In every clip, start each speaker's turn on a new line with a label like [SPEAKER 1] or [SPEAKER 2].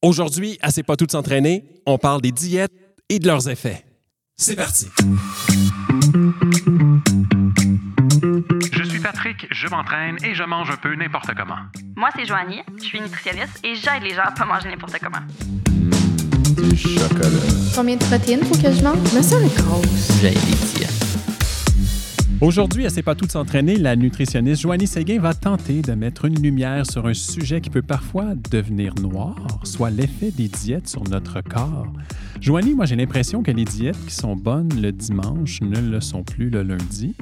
[SPEAKER 1] Aujourd'hui, à C'est pas tout de s'entraîner, on parle des diètes et de leurs effets. C'est parti.
[SPEAKER 2] Je suis Patrick, je m'entraîne et je mange un peu n'importe comment.
[SPEAKER 3] Moi, c'est Joanie, je suis nutritionniste et j'aide les gens à pas manger n'importe comment.
[SPEAKER 4] Du chocolat.
[SPEAKER 5] Combien de protéines faut que je mange? Me sens grosse.
[SPEAKER 6] J'ai des diètes.
[SPEAKER 1] Aujourd'hui, à C'est pas tout de s'entraîner, la nutritionniste Joanie Séguin va tenter de mettre une lumière sur un sujet qui peut parfois devenir noir, soit l'effet des diètes sur notre corps. Joanie, moi j'ai l'impression que les diètes qui sont bonnes le dimanche ne le sont plus le lundi.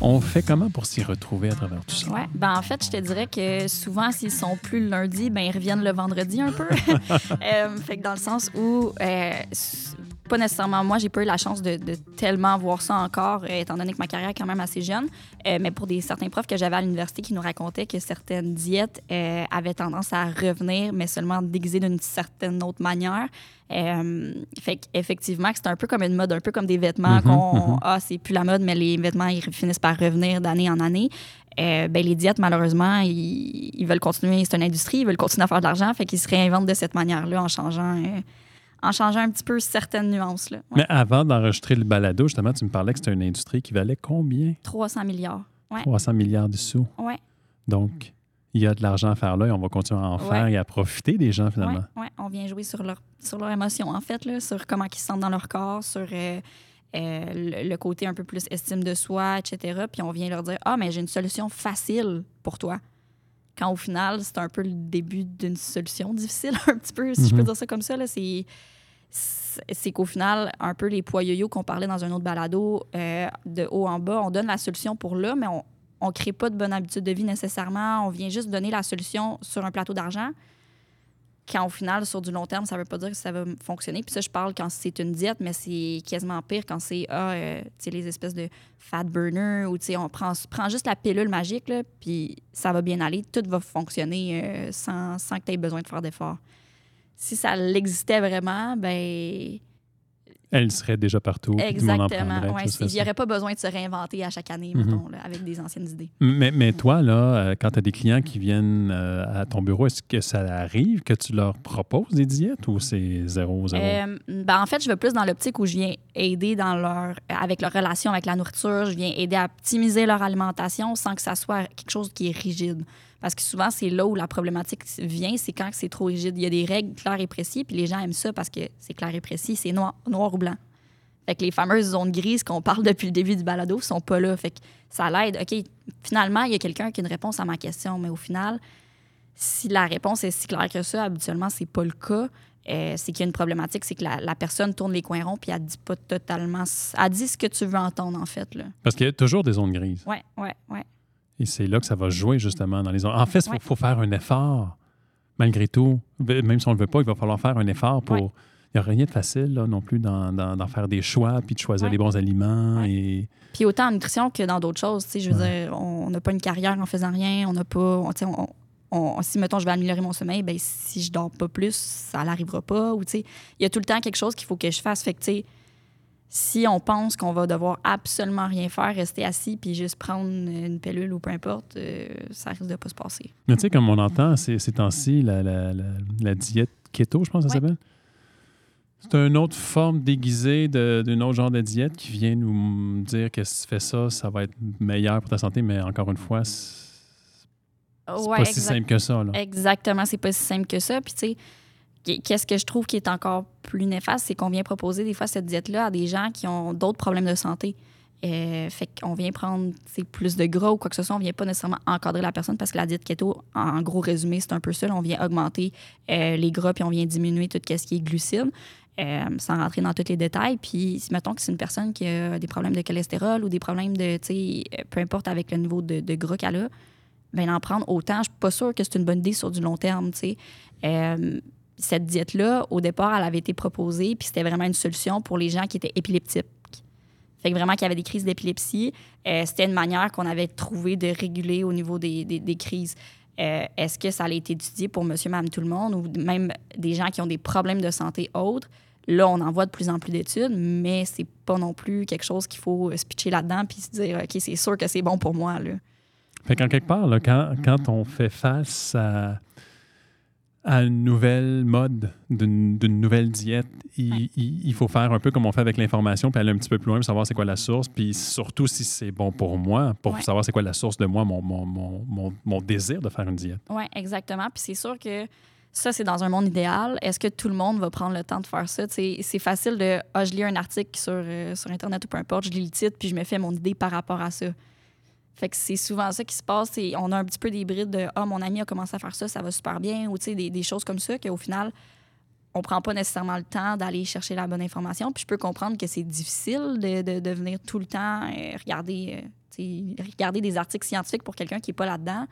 [SPEAKER 1] On fait comment pour s'y retrouver à travers tout ça?
[SPEAKER 3] Ouais, ben en fait, je te dirais que souvent, s'ils sont plus le lundi, ben ils reviennent le vendredi un peu. Euh, fait que dans le sens où, euh, pas nécessairement moi, j'ai pas eu la chance de, de tellement voir ça encore, euh, étant donné que ma carrière est quand même assez jeune. Euh, mais pour des certains profs que j'avais à l'université qui nous racontaient que certaines diètes euh, avaient tendance à revenir, mais seulement déguisées d'une certaine autre manière. Fait qu'effectivement, que c'est un peu comme une mode, un peu comme des vêtements
[SPEAKER 1] Mhm,
[SPEAKER 3] qu'on ah c'est plus la mode, mais les vêtements ils finissent par revenir d'année en année. Euh, ben, les diètes, malheureusement, ils, ils veulent continuer. C'est une industrie, ils veulent continuer à faire de l'argent, fait qu'ils se réinventent de cette manière-là en changeant, euh, en changeant un petit peu certaines nuances. Là. Ouais.
[SPEAKER 1] Mais avant d'enregistrer le balado, justement, tu me parlais que c'était une industrie qui valait combien?
[SPEAKER 3] 300 milliards. Ouais.
[SPEAKER 1] 300 milliards de sous.
[SPEAKER 3] Ouais.
[SPEAKER 1] Donc, il y a de l'argent à faire là et on va continuer à en faire
[SPEAKER 3] Ouais.
[SPEAKER 1] et à profiter des gens finalement.
[SPEAKER 3] Ouais, on vient jouer sur leur, sur leur émotion, en fait, là, sur comment ils se sentent dans leur corps, sur euh, euh, le, le côté un peu plus estime de soi, etc. Puis on vient leur dire Ah, mais j'ai une solution facile pour toi. Quand au final, c'est un peu le début d'une solution difficile, un petit peu, si je peux
[SPEAKER 1] Mhm.
[SPEAKER 3] dire ça comme ça. là, C'est. c'est c'est qu'au final, un peu les poids yo-yo qu'on parlait dans un autre balado, euh, de haut en bas, on donne la solution pour là, mais on ne crée pas de bonne habitude de vie nécessairement. On vient juste donner la solution sur un plateau d'argent quand au final, sur du long terme, ça veut pas dire que ça va fonctionner. Puis ça, je parle quand c'est une diète, mais c'est quasiment pire quand c'est ah, euh, les espèces de fat burner ou on prend, prend juste la pilule magique, là, puis ça va bien aller. Tout va fonctionner euh, sans, sans que tu aies besoin de faire d'efforts. Si ça l'existait vraiment, ben
[SPEAKER 1] Elle serait déjà partout.
[SPEAKER 3] exactement. Ouais, il n'y aurait pas besoin de se réinventer à chaque année,
[SPEAKER 1] Mhm.
[SPEAKER 3] mettons, là, avec des anciennes idées.
[SPEAKER 1] Mais, mais toi, là, euh, quand tu as des clients qui viennent euh, à ton bureau, est-ce que ça arrive que tu leur proposes des diètes ou c'est zéro, zéro?
[SPEAKER 3] Euh, ben, en fait, je vais plus dans l'optique où je viens aider dans leur, avec leur relation avec la nourriture. Je viens aider à optimiser leur alimentation sans que ça soit quelque chose qui est rigide. Parce que souvent, c'est là où la problématique vient, c'est quand c'est trop rigide. Il y a des règles claires et précises, puis les gens aiment ça parce que c'est clair et précis, c'est noir, noir ou blanc. Fait que les fameuses zones grises qu'on parle depuis le début du balado sont pas là. Fait que ça l'aide. OK, finalement, il y a quelqu'un qui a une réponse à ma question, mais au final, si la réponse est si claire que ça, habituellement, c'est pas le cas. Euh, c'est qu'il y a une problématique, c'est que la, la personne tourne les coins ronds puis elle dit pas totalement. Elle dit ce que tu veux entendre, en fait. Là.
[SPEAKER 1] Parce qu'il y a toujours des zones grises.
[SPEAKER 3] Ouais, ouais, ouais.
[SPEAKER 1] Et c'est là que ça va jouer justement dans les. En fait, il faut,
[SPEAKER 3] Ouais.
[SPEAKER 1] faut faire un effort. Malgré tout, même si on ne le veut pas, il va falloir faire un effort pour.
[SPEAKER 3] Ouais.
[SPEAKER 1] Il n'y a rien de facile là, non plus d'en- d'en faire des choix puis de choisir
[SPEAKER 3] Ouais.
[SPEAKER 1] les bons aliments. Et...
[SPEAKER 3] Puis autant en nutrition que dans d'autres choses. Je veux dire, on n'a pas une carrière en faisant rien. On n'a pas. on- tu sais, on- on- si, mettons, je vais améliorer mon sommeil, ben, si je dors pas plus, ça n'arrivera pas. Ou, il y a tout le temps quelque chose qu'il faut que je fasse. Fait que, tu sais, si on pense qu'on va devoir absolument rien faire, rester assis puis juste prendre une pilule ou peu importe, euh, ça risque de pas se passer.
[SPEAKER 1] Mais tu sais, comme on entend ces, ces temps-ci, la, la- la- la diète keto, je pense que ça
[SPEAKER 3] Ouais.
[SPEAKER 1] s'appelle. C'est une autre forme déguisée d'un autre genre de diète qui vient nous dire que si tu fais ça, ça va être meilleur pour ta santé, mais encore une fois, c'est
[SPEAKER 3] Ouais,
[SPEAKER 1] pas si simple que ça. Là.
[SPEAKER 3] Exactement, c'est pas si simple que ça. Puis, tu sais, qu'est-ce que je trouve qui est encore plus néfaste, c'est qu'on vient proposer des fois cette diète-là à des gens qui ont d'autres problèmes de santé. Euh, fait qu'on vient prendre plus de gras ou quoi que ce soit, on vient pas nécessairement encadrer la personne parce que la diète keto, en, gros résumé, c'est un peu ça. on vient augmenter euh, les gras puis on vient diminuer tout ce qui est glucides. euh, sans rentrer dans tous les détails. Puis, mettons que c'est une personne qui a des problèmes de cholestérol ou des problèmes de, peu importe avec le niveau de, de gras qu'elle a, ben en prendre autant. Je suis pas sûre que c'est une bonne idée sur du long terme, tu sais. Euh, cette diète-là, au départ, elle avait été proposée, puis c'était vraiment une solution pour les gens qui étaient épileptiques. Fait que vraiment, qui avaient des crises d'épilepsie, euh, c'était une manière qu'on avait trouvé de réguler au niveau des, des- des crises. Euh, Est-ce que ça a été étudié pour monsieur, madame, tout le monde, ou même des gens qui ont des problèmes de santé autres? Là, on en voit de plus en plus d'études, mais c'est pas non plus quelque chose qu'il faut se pitcher là-dedans puis se dire, OK, c'est sûr que c'est bon pour moi. Là.
[SPEAKER 1] Fait qu'en quelque part, là, quand, quand on fait face à, à une nouvelle mode, d'une nouvelle diète, il,
[SPEAKER 3] Ouais.
[SPEAKER 1] il- il faut faire un peu comme on fait avec l'information, puis aller un petit peu plus loin pour savoir c'est quoi la source, puis surtout si c'est bon pour moi, pour
[SPEAKER 3] Ouais.
[SPEAKER 1] savoir c'est quoi la source de moi, mon, mon, mon, mon, mon désir de faire une diète.
[SPEAKER 3] Oui, exactement. Puis c'est sûr que ça, c'est dans un monde idéal. Est-ce que tout le monde va prendre le temps de faire ça? C'est facile de Ah, je lis un article sur, euh, sur Internet ou peu importe, je lis le titre, puis je me fais mon idée par rapport à ça. Fait que c'est souvent ça qui se passe. c'est- On a un petit peu des brides de Ah, mon ami a commencé à faire ça, ça va super bien, ou tu sais, des, des choses comme ça qu'au final, on prend pas nécessairement le temps d'aller chercher la bonne information. Puis je peux comprendre que c'est difficile de, de, de venir tout le temps euh, regarder, euh, regarder des articles scientifiques pour quelqu'un qui n'est pas là-dedans.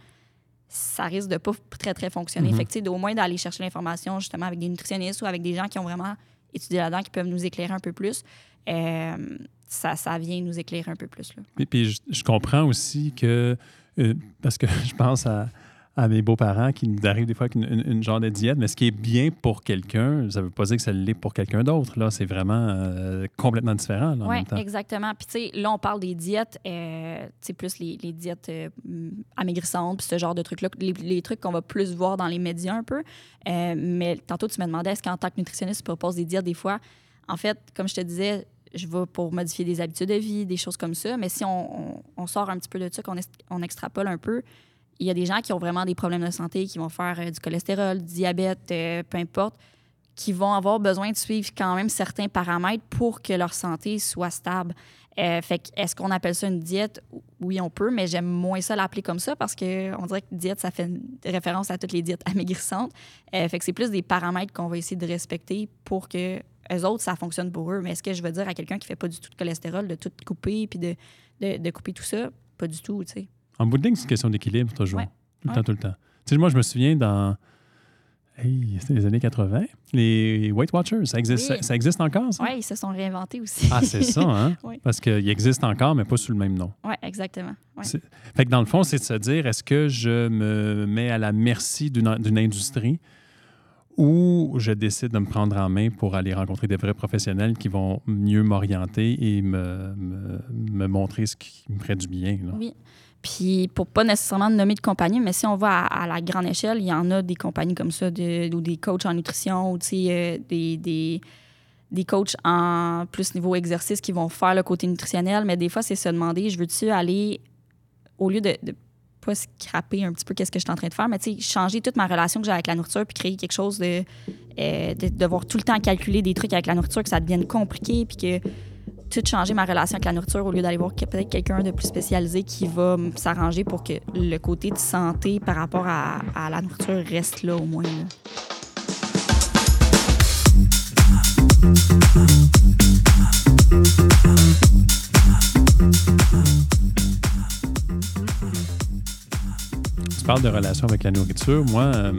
[SPEAKER 3] Ça risque de pas très, très fonctionner.
[SPEAKER 1] Mhm.
[SPEAKER 3] Fait que, au moins d'aller chercher l'information justement avec des nutritionnistes ou avec des gens qui ont vraiment étudié là-dedans, qui peuvent nous éclairer un peu plus. euh, ça, ça vient nous éclairer un peu plus. Là.
[SPEAKER 1] Puis, puis je, je comprends aussi que, euh, parce que je pense à, à mes beaux-parents qui nous arrivent des fois avec une, une- une genre de diète, mais ce qui est bien pour quelqu'un, ça ne veut pas dire que ça l'est pour quelqu'un d'autre. Là, c'est vraiment euh, complètement différent
[SPEAKER 3] Oui, exactement. Puis, tu sais, là, on parle des diètes, euh, tu sais, plus les, les diètes euh, amaigrissantes, puis ce genre de trucs-là, les, les trucs qu'on va plus voir dans les médias un peu. Euh, mais tantôt, tu me demandais, est-ce qu'en tant que nutritionniste, tu proposes des diètes des fois? En fait, comme je te disais, je vais pour modifier des habitudes de vie, des choses comme ça. Mais si on, on- on sort un petit peu de ça, qu'on on extrapole un peu, il y a des gens qui ont vraiment des problèmes de santé, qui vont faire euh, du cholestérol, du diabète, euh, peu importe, qui vont avoir besoin de suivre quand même certains paramètres pour que leur santé soit stable. Euh, fait est-ce qu'on appelle ça une diète? Oui, on peut, mais j'aime moins ça l'appeler comme ça parce qu'on dirait que diète, ça fait référence à toutes les diètes amaigrissantes. Euh, fait que c'est plus des paramètres qu'on va essayer de respecter pour que eux autres, ça fonctionne pour eux. Mais est-ce que je veux dire à quelqu'un qui fait pas du tout de cholestérol, de tout couper puis de, de, de couper tout ça? Pas du tout, tu sais.
[SPEAKER 1] En bout de ligne, c'est une question d'équilibre toujours.
[SPEAKER 3] Ouais.
[SPEAKER 1] Tout le
[SPEAKER 3] Ouais.
[SPEAKER 1] temps, tout le temps. Tu sais, moi, je me souviens dans. Hey, c'était les années 80. Les Weight Watchers, ça existe,
[SPEAKER 3] Oui.
[SPEAKER 1] ça, ça existe encore, ça?
[SPEAKER 3] Oui, ils se sont réinventés aussi.
[SPEAKER 1] Ah, c'est ça, hein?
[SPEAKER 3] Oui.
[SPEAKER 1] Parce qu'il existe encore, mais pas sous le même nom.
[SPEAKER 3] Oui, exactement.
[SPEAKER 1] Fait que dans le fond, c'est de se dire est-ce que je me mets à la merci d'une d'une industrie ou je décide de me prendre en main pour aller rencontrer des vrais professionnels qui vont mieux m'orienter et me, me, me montrer ce qui me ferait du bien. là?
[SPEAKER 3] Oui. Puis pour pas nécessairement nommer de compagnie, mais si on va à, la grande échelle, il y en a des compagnies comme ça, ou des coachs en nutrition, ou euh, des, des, des coachs en plus niveau exercice qui vont faire le côté nutritionnel, mais des fois, c'est se demander, je veux-tu aller, au lieu de, de pas scraper un petit peu qu'est-ce que je suis en train de faire, mais tu sais, changer toute ma relation que j'ai avec la nourriture, puis créer quelque chose de, euh, de devoir tout le temps calculer des trucs avec la nourriture, que ça devienne compliqué, puis que tout changer ma relation avec la nourriture au lieu d'aller voir peut-être quelqu'un de plus spécialisé qui va s'arranger pour que le côté de santé par rapport à, la nourriture reste là au moins.
[SPEAKER 1] Tu parles de relation avec la nourriture. Moi, euh,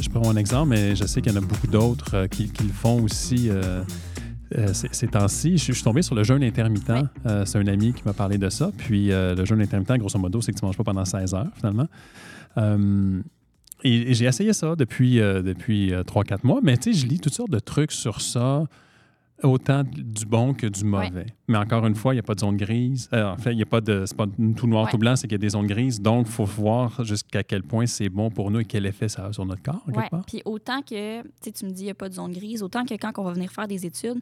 [SPEAKER 1] je prends un exemple, mais je sais qu'il y en a beaucoup d'autres euh, qui, qui le font aussi euh, euh, ces, temps-ci. Je, suis- je suis tombé sur le jeûne intermittent. Euh, c'est un ami qui m'a parlé de ça. Puis euh, le jeûne intermittent, grosso modo, c'est que tu ne manges pas pendant 16 heures, finalement. Et, et j'ai essayé ça depuis, depuis 3-4 mois, mais tu sais, je lis toutes sortes de trucs sur ça, autant du bon que du mauvais. Mais encore une fois, il n'y a pas de zone grise. Euh, en fait, il n'y a pas de. C'est pas tout noir,
[SPEAKER 3] Ouais.
[SPEAKER 1] tout blanc, c'est qu'il y a des zones grises. Donc, il faut voir jusqu'à quel point c'est bon pour nous et quel effet ça a sur notre corps, part.
[SPEAKER 3] Puis autant que, tu me dis, il n'y a pas de zone grise, autant que quand on va venir faire des études,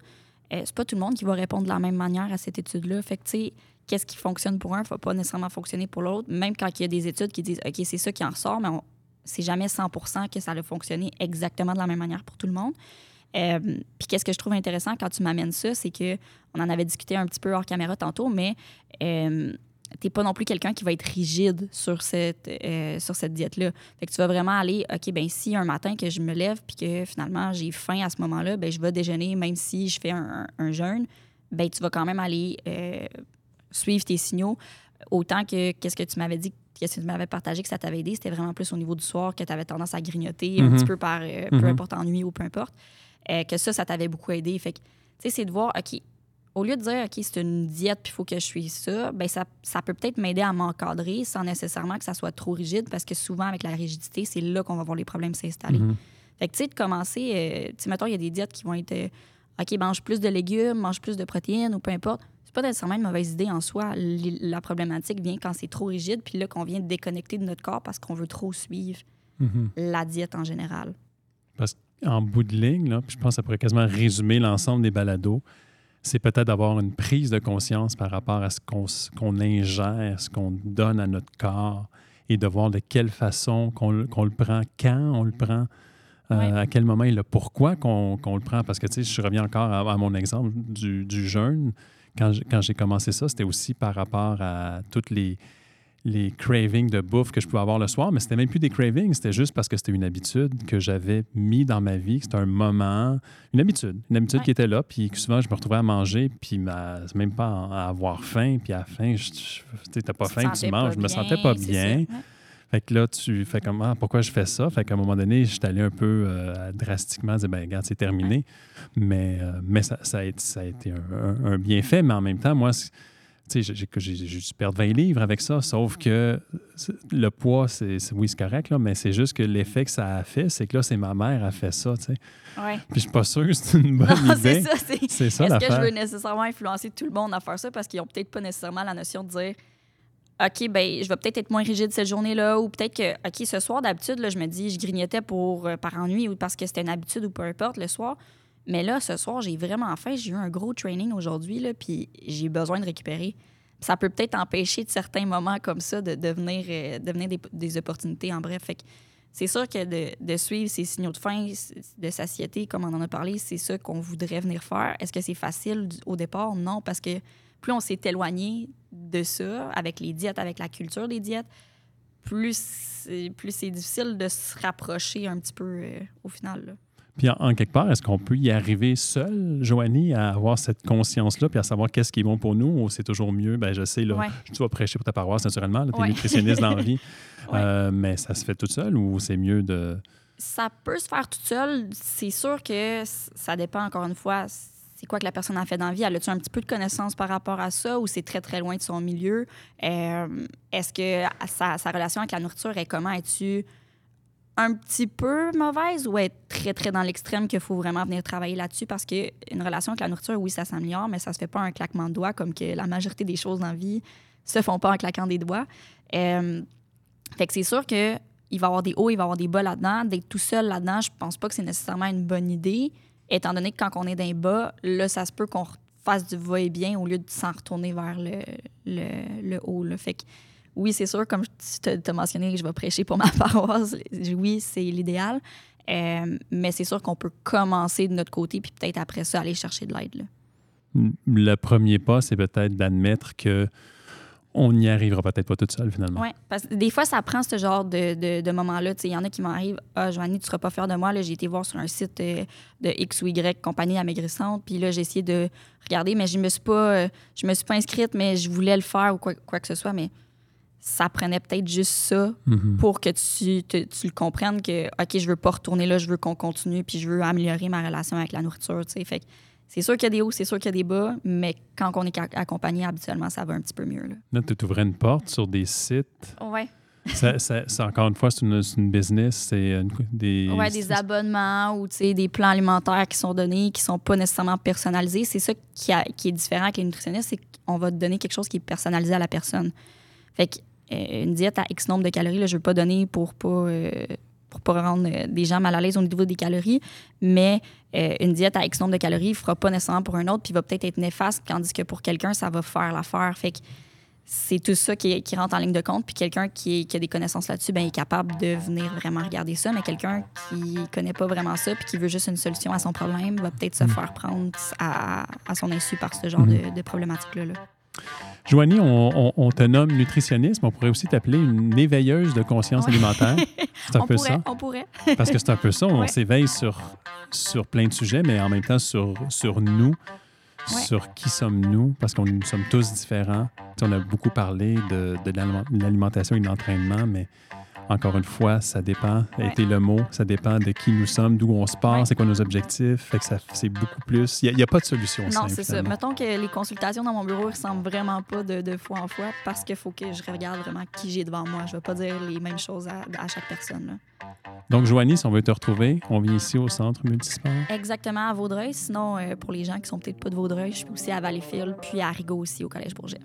[SPEAKER 3] euh, c'est pas tout le monde qui va répondre de la même manière à cette étude-là. Fait que, tu sais, qu'est-ce qui fonctionne pour un ne va pas nécessairement fonctionner pour l'autre. Même quand il y a des études qui disent, OK, c'est ça qui en ressort, mais on- c'est jamais 100% que ça a fonctionné exactement de la même manière pour tout le monde. Euh, Puis qu'est-ce que je trouve intéressant quand tu m'amènes ça, c'est que on en avait discuté un petit peu hors caméra tantôt, mais euh, t'es pas non plus quelqu'un qui va être rigide sur cette, euh, sur cette diète-là. Fait que tu vas vraiment aller, OK, ben si un matin que je me lève puis que finalement j'ai faim à ce moment-là, ben je vais déjeuner même si je fais un, un- un jeûne, ben tu vas quand même aller euh, suivre tes signaux. Autant que qu'est-ce que tu m'avais dit, qu'est-ce que tu m'avais partagé que ça t'avait aidé, c'était vraiment plus au niveau du soir que tu avais tendance à grignoter un
[SPEAKER 1] Mhm.
[SPEAKER 3] petit peu par, euh, peu
[SPEAKER 1] Mhm.
[SPEAKER 3] importe ennui ou peu importe. Euh, que ça, ça t'avait beaucoup aidé. Fait que, tu sais, c'est de voir, OK, au lieu de dire, OK, c'est une diète, puis il faut que je suive ça, ben ça, ça peut peut-être m'aider à m'encadrer sans nécessairement que ça soit trop rigide, parce que souvent, avec la rigidité, c'est là qu'on va voir les problèmes s'installer.
[SPEAKER 1] Mhm.
[SPEAKER 3] Fait que, tu sais, de commencer, euh, tu sais, mettons, il y a des diètes qui vont être, euh, OK, mange plus de légumes, mange plus de protéines ou peu importe. C'est pas nécessairement une mauvaise idée en soi. L- La problématique vient quand c'est trop rigide, puis là, qu'on vient de déconnecter de notre corps parce qu'on veut trop suivre
[SPEAKER 1] Mhm.
[SPEAKER 3] la diète en général.
[SPEAKER 1] Parce qu'en bout de ligne, là, puis je pense que ça pourrait quasiment résumer l'ensemble des balados, c'est peut-être d'avoir une prise de conscience par rapport à ce qu'on ingère, ce qu'on donne à notre corps et de voir de quelle façon qu'on le- prend, quand on le prend, euh,
[SPEAKER 3] Ouais.
[SPEAKER 1] à quel moment et le pourquoi qu'on le prend. Parce que, tu sais, je reviens encore à, à mon exemple du, du jeûne. Quand j'ai commencé ça, c'était aussi par rapport à toutes les, les cravings de bouffe que je pouvais avoir le soir, mais c'était même plus des cravings, c'était juste parce que c'était une habitude que j'avais mis dans ma vie, c'était un moment, une habitude, une habitude
[SPEAKER 3] Ouais.
[SPEAKER 1] qui était là, puis que souvent je me retrouvais à manger, puis ma- même pas à avoir faim, puis à la sais, t'as pas
[SPEAKER 3] Tu
[SPEAKER 1] faim, tu manges, je me sentais pas bien. Fait que là, tu fais comme, ah, pourquoi je fais ça? Fait qu'à un moment donné, je suis allé un peu euh, drastiquement dire, ben regarde, c'est terminé. Mais, euh, mais ça, ça, a été, ça a été un, un- un bienfait, mais en même temps, moi, j'ai- j'ai j'ai- dû perdre 20 livres avec ça, sauf que c'est- le poids, c'est c'est- oui, c'est correct, là, mais c'est juste que l'effet que ça a fait, c'est que là, c'est ma mère a fait ça, tu sais.
[SPEAKER 3] Ouais.
[SPEAKER 1] Puis je suis pas sûr que c'est une bonne
[SPEAKER 3] Non, c'est
[SPEAKER 1] idée.
[SPEAKER 3] ça. c'est-
[SPEAKER 1] C'est ça
[SPEAKER 3] Est-ce que je veux nécessairement influencer tout le monde à faire ça? Parce qu'ils ont peut-être pas nécessairement la notion de dire OK, ben je vais peut-être être moins rigide cette journée-là ou peut-être que OK, ce soir d'habitude là, je me dis je grignotais pour euh, par ennui ou parce que c'était une habitude ou peu importe le soir. Mais là ce soir, j'ai vraiment faim, j'ai eu un gros training aujourd'hui puis j'ai besoin de récupérer. Ça peut peut-être empêcher de certains moments comme ça de devenir, euh, devenir des, opportunités en bref. C'est sûr que de, de suivre ces signaux de faim, de satiété, comme on en a parlé, c'est ça qu'on voudrait venir faire. Est-ce que c'est facile au départ? Non, parce que plus on s'est éloigné de ça, avec les diètes, avec la culture des diètes, plus c'est, plus c'est difficile de se rapprocher un petit peu euh, au final.
[SPEAKER 1] Puis en, en quelque part, est-ce qu'on peut y arriver seul, Joanie, à avoir cette conscience-là, puis à savoir qu'est-ce qui est bon pour nous, ou c'est toujours mieux, ben je sais, là,
[SPEAKER 3] Ouais.
[SPEAKER 1] tu vas prêcher pour ta paroisse naturellement, tu es
[SPEAKER 3] Ouais.
[SPEAKER 1] nutritionniste dans la vie,
[SPEAKER 3] Ouais.
[SPEAKER 1] Euh, mais ça se fait tout seul ou c'est mieux de...
[SPEAKER 3] Ça peut se faire toute seule. C'est sûr que ça dépend, encore une fois, c'est quoi que la personne a fait dans la vie. Elle a-tu un petit peu de connaissances par rapport à ça ou c'est très, très loin de son milieu? Euh, Est-ce que sa, sa relation avec la nourriture est comment? Es-tu un petit peu mauvaise ou est très, très dans l'extrême qu'il faut vraiment venir travailler là-dessus? Parce qu'une relation avec la nourriture, oui, ça s'améliore, mais ça se fait pas un claquement de doigts comme que la majorité des choses dans la vie se font pas en claquant des doigts. Euh, fait que c'est sûr que il va y avoir des hauts, il va y avoir des bas là-dedans. D'être tout seul là-dedans, je pense pas que c'est nécessairement une bonne idée, étant donné que quand on est les bas, là, ça se peut qu'on fasse du va-et-bien au lieu de s'en retourner vers le, le, le haut. Fait oui, c'est sûr, comme tu as mentionné, que je vais prêcher pour ma paroisse. Oui, c'est l'idéal. Euh, mais c'est sûr qu'on peut commencer de notre côté, puis peut-être après ça, aller chercher de l'aide.
[SPEAKER 1] Le premier pas, c'est peut-être d'admettre que on n'y arrivera peut-être pas tout seul, finalement.
[SPEAKER 3] Oui, parce que des fois, ça prend ce genre de, de, de moment-là. Il y en a qui m'arrivent Ah, Joanie, tu ne seras pas fière de moi. Là, J'ai été voir sur un site euh, de X ou Y, compagnie amaigrissante. Puis là, j'ai essayé de regarder, mais je me suis pas, euh, je me suis pas inscrite, mais je voulais le faire ou quoi, quoi que ce soit. Mais ça prenait peut-être juste ça
[SPEAKER 1] Mhm.
[SPEAKER 3] pour que tu, te- tu le comprennes que, OK, je veux pas retourner là, je veux qu'on continue, puis je veux améliorer ma relation avec la nourriture. tu sais. Fait que c'est sûr qu'il y a des hauts, c'est sûr qu'il y a des bas, mais quand on est accompagné, habituellement, ça va un petit peu mieux. Là.
[SPEAKER 1] Là, tu ouvrais une porte sur des sites.
[SPEAKER 3] Ouais.
[SPEAKER 1] Ça, ça- ça, encore une fois, c'est une, c'est une business, c'est une- des...
[SPEAKER 3] Ouais, des abonnements ou tu sais, des plans alimentaires qui sont donnés, qui sont pas nécessairement personnalisés. C'est ça qui, a- qui est différent avec les nutritionnistes, c'est qu'on va te donner quelque chose qui est personnalisé à la personne. Fait que une diète à X nombre de calories, là, je veux pas donner pour pas, euh, pour pas rendre euh, des gens mal à l'aise au niveau des calories, mais euh, une diète à X nombre de calories ne fera pas nécessairement pour un autre, puis va peut-être être néfaste, tandis que pour quelqu'un, ça va faire l'affaire. Fait que c'est tout ça qui, qui rentre en ligne de compte. Puis quelqu'un qui, a des connaissances là-dessus, ben, est capable de venir vraiment regarder ça. Mais quelqu'un qui connaît pas vraiment ça puis qui veut juste une solution à son problème va peut-être se faire prendre à, à son insu par ce genre de, de problématique-là. là.
[SPEAKER 1] Joanie, on, on- on te nomme nutritionniste, mais on pourrait aussi t'appeler une éveilleuse de conscience
[SPEAKER 3] Ouais.
[SPEAKER 1] alimentaire. C'est un
[SPEAKER 3] On
[SPEAKER 1] peu
[SPEAKER 3] pourrait,
[SPEAKER 1] ça.
[SPEAKER 3] on pourrait.
[SPEAKER 1] Parce que c'est un peu ça, on
[SPEAKER 3] Ouais.
[SPEAKER 1] s'éveille sur, sur plein de sujets, mais en même temps sur, sur nous,
[SPEAKER 3] Ouais.
[SPEAKER 1] sur qui sommes-nous, parce qu'on nous sommes tous différents. Tu sais, on a beaucoup parlé de, de l'aliment- l'alimentation et de l'entraînement, mais encore une fois, ça dépend, a été le mot, ça dépend de qui nous sommes, d'où on se part, c'est quoi nos objectifs. Fait que ça, c'est beaucoup plus. Il n'y a, pas de solution
[SPEAKER 3] Non,
[SPEAKER 1] simple,
[SPEAKER 3] c'est ça. Mettons que les consultations dans mon bureau ne ressemblent vraiment pas de, de fois en fois parce qu'il faut que je regarde vraiment qui j'ai devant moi. Je ne vais pas dire les mêmes choses à, à chaque personne. là.
[SPEAKER 1] Donc, Joanie, si on veut te retrouver, on vient ici au centre multisport.
[SPEAKER 3] Exactement, à Vaudreuil. Sinon, euh, pour les gens qui sont peut-être pas de Vaudreuil, je suis aussi à Valleyfield, puis à Rigaud aussi, au Collège Bourget.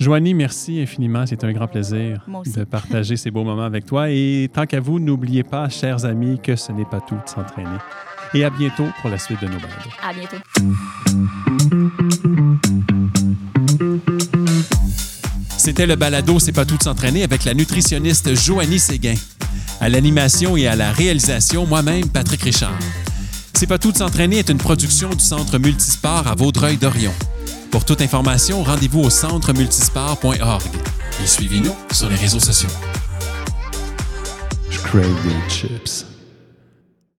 [SPEAKER 1] Joanie, merci infiniment. C'est un grand plaisir de partager ces beaux moments avec toi. Et tant qu'à vous, n'oubliez pas, chers amis, que ce n'est pas tout de s'entraîner. Et à bientôt pour la suite de nos balados.
[SPEAKER 3] À bientôt.
[SPEAKER 1] C'était le balado C'est pas tout de s'entraîner avec la nutritionniste Joanie Séguin. À l'animation et à la réalisation, moi-même, Patrick Richard. C'est pas tout de s'entraîner est une production du Centre Multisport à Vaudreuil-Dorion. Pour toute information, rendez-vous au centremultisport.org et suivez-nous sur les réseaux sociaux.